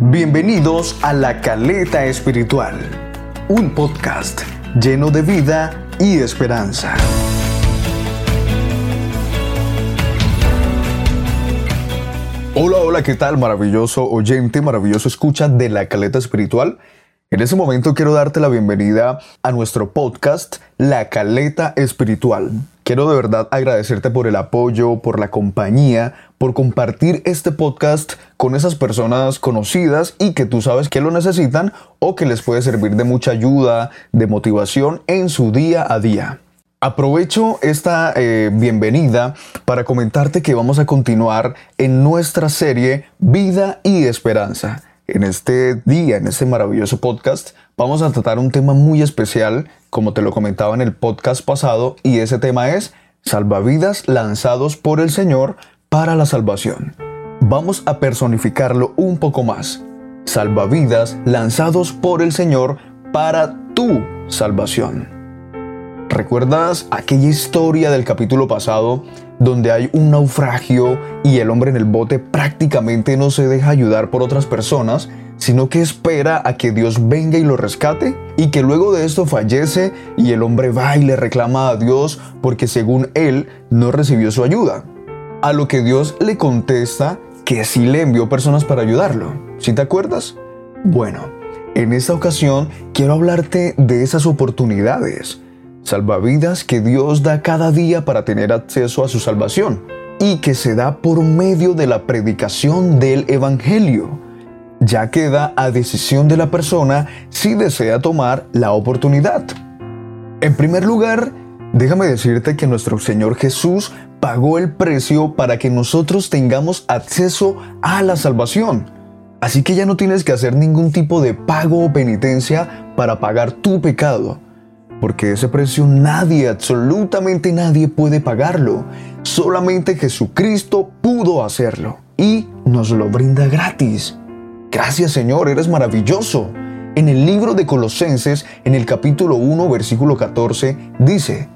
Bienvenidos a La Caleta Espiritual, un podcast lleno de vida y esperanza. Hola, hola, ¿qué tal? Maravilloso oyente, maravilloso escucha de La Caleta Espiritual. En este momento quiero darte la bienvenida a nuestro podcast La Caleta Espiritual. Quiero de verdad agradecerte por el apoyo, por la compañía, por compartir este podcast con esas personas conocidas y que tú sabes que lo necesitan o que les puede servir de mucha ayuda, de motivación en su día a día. Aprovecho esta eh, bienvenida para comentarte que vamos a continuar en nuestra serie Vida y Esperanza. En este día, en este maravilloso podcast, vamos a tratar un tema muy especial, como te lo comentaba en el podcast pasado, y ese tema es salvavidas lanzados por el Señor para la salvación. Vamos a personificarlo un poco más. Salvavidas lanzados por el Señor para tu salvación. ¿Recuerdas aquella historia del capítulo pasado donde hay un naufragio y el hombre en el bote prácticamente no se deja ayudar por otras personas, sino que espera a que Dios venga y lo rescate? Y que luego de esto fallece y el hombre va y le reclama a Dios porque según él no recibió su ayuda. A lo que Dios le contesta que sí le envió personas para ayudarlo. ¿Sí te acuerdas? Bueno, en esta ocasión quiero hablarte de esas oportunidades salvavidas que Dios da cada día para tener acceso a su salvación y que se da por medio de la predicación del Evangelio. Ya queda a decisión de la persona si desea tomar la oportunidad. En primer lugar, déjame decirte que nuestro Señor Jesús pagó el precio para que nosotros tengamos acceso a la salvación. Así que ya no tienes que hacer ningún tipo de pago o penitencia para pagar tu pecado porque ese precio nadie, absolutamente nadie puede pagarlo. Solamente Jesucristo pudo hacerlo y nos lo brinda gratis. Gracias Señor, eres maravilloso. En el libro de Colosenses, en el capítulo 1, versículo 14, dice,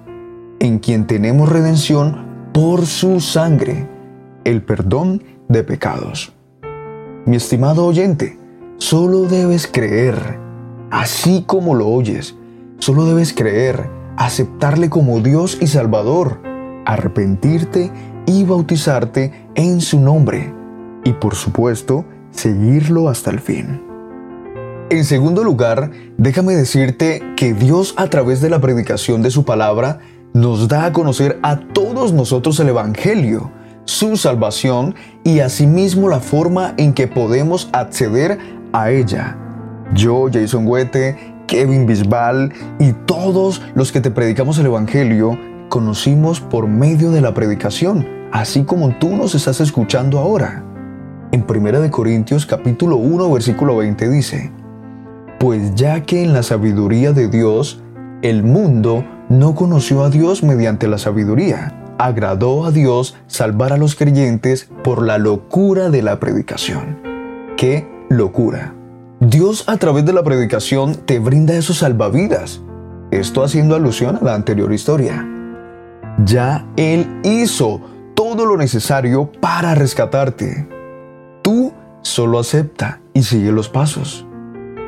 en quien tenemos redención por su sangre, el perdón de pecados. Mi estimado oyente, solo debes creer, así como lo oyes, Solo debes creer, aceptarle como Dios y Salvador, arrepentirte y bautizarte en su nombre. Y por supuesto, seguirlo hasta el fin. En segundo lugar, déjame decirte que Dios a través de la predicación de su palabra nos da a conocer a todos nosotros el Evangelio, su salvación y asimismo la forma en que podemos acceder a ella. Yo, Jason Huete, Kevin Bisbal y todos los que te predicamos el Evangelio conocimos por medio de la predicación, así como tú nos estás escuchando ahora. En 1 Corintios capítulo 1 versículo 20 dice, Pues ya que en la sabiduría de Dios, el mundo no conoció a Dios mediante la sabiduría, agradó a Dios salvar a los creyentes por la locura de la predicación. ¡Qué locura! Dios a través de la predicación te brinda esos salvavidas. Esto haciendo alusión a la anterior historia. Ya Él hizo todo lo necesario para rescatarte. Tú solo acepta y sigue los pasos.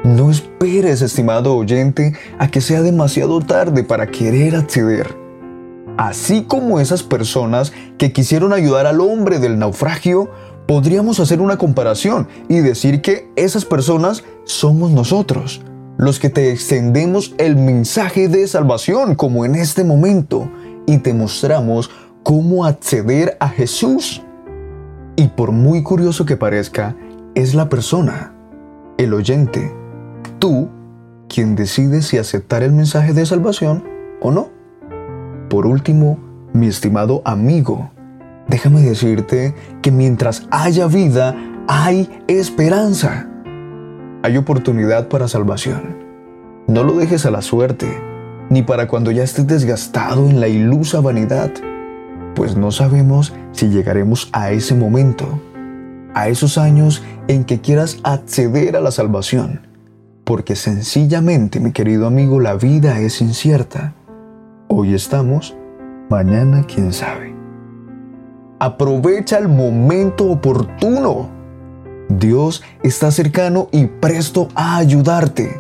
No esperes, estimado oyente, a que sea demasiado tarde para querer acceder. Así como esas personas que quisieron ayudar al hombre del naufragio, podríamos hacer una comparación y decir que esas personas somos nosotros, los que te extendemos el mensaje de salvación como en este momento y te mostramos cómo acceder a Jesús. Y por muy curioso que parezca, es la persona, el oyente, tú, quien decide si aceptar el mensaje de salvación o no. Por último, mi estimado amigo, déjame decirte que mientras haya vida, hay esperanza. Hay oportunidad para salvación. No lo dejes a la suerte, ni para cuando ya estés desgastado en la ilusa vanidad, pues no sabemos si llegaremos a ese momento, a esos años en que quieras acceder a la salvación, porque sencillamente, mi querido amigo, la vida es incierta. Hoy estamos, mañana quién sabe. Aprovecha el momento oportuno. Dios está cercano y presto a ayudarte.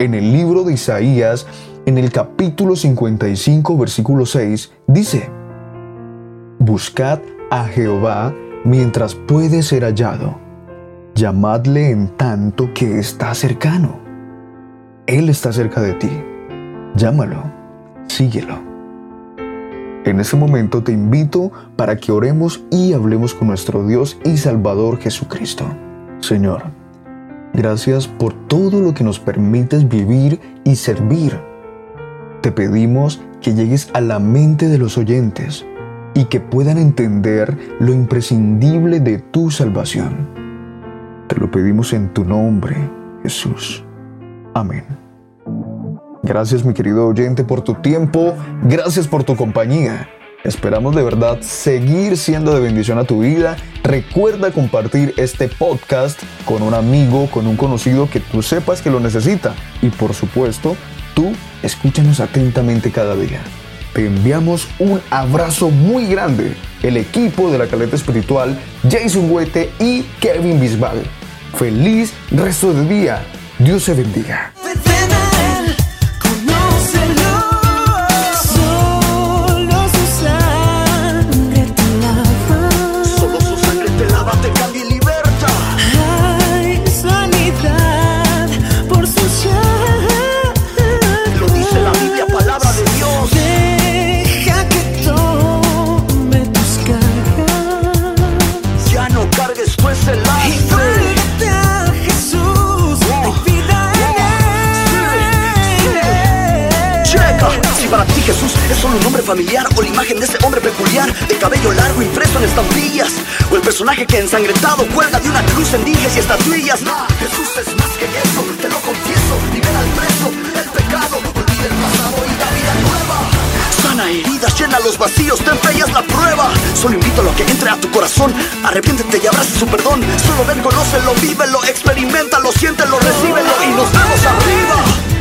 En el libro de Isaías, en el capítulo 55, versículo 6, dice, Buscad a Jehová mientras puede ser hallado. Llamadle en tanto que está cercano. Él está cerca de ti. Llámalo, síguelo. En ese momento te invito para que oremos y hablemos con nuestro Dios y Salvador Jesucristo. Señor, gracias por todo lo que nos permites vivir y servir. Te pedimos que llegues a la mente de los oyentes y que puedan entender lo imprescindible de tu salvación. Te lo pedimos en tu nombre, Jesús. Amén. Gracias mi querido oyente por tu tiempo, gracias por tu compañía. Esperamos de verdad seguir siendo de bendición a tu vida. Recuerda compartir este podcast con un amigo, con un conocido que tú sepas que lo necesita. Y por supuesto, tú escúchanos atentamente cada día. Te enviamos un abrazo muy grande. El equipo de la caleta espiritual, Jason Huete y Kevin Bisbal. Feliz resto de día. Dios se bendiga. Jesús es solo un nombre familiar o la imagen de ese hombre peculiar de cabello largo impreso en estampillas o el personaje que ensangrentado cuelga de una cruz en dijes y estatuillas. No, Jesús es más que eso, te lo confieso. Libera al preso el pecado, olvida el pasado y da vida nueva. Sana heridas, llena los vacíos, ten fe la prueba. Solo invito a lo que entre a tu corazón. Arrepiéntete y abraza su perdón. Solo ven, conócelo, vívelo, experimentalo, siéntelo, recíbelo y nos vemos arriba.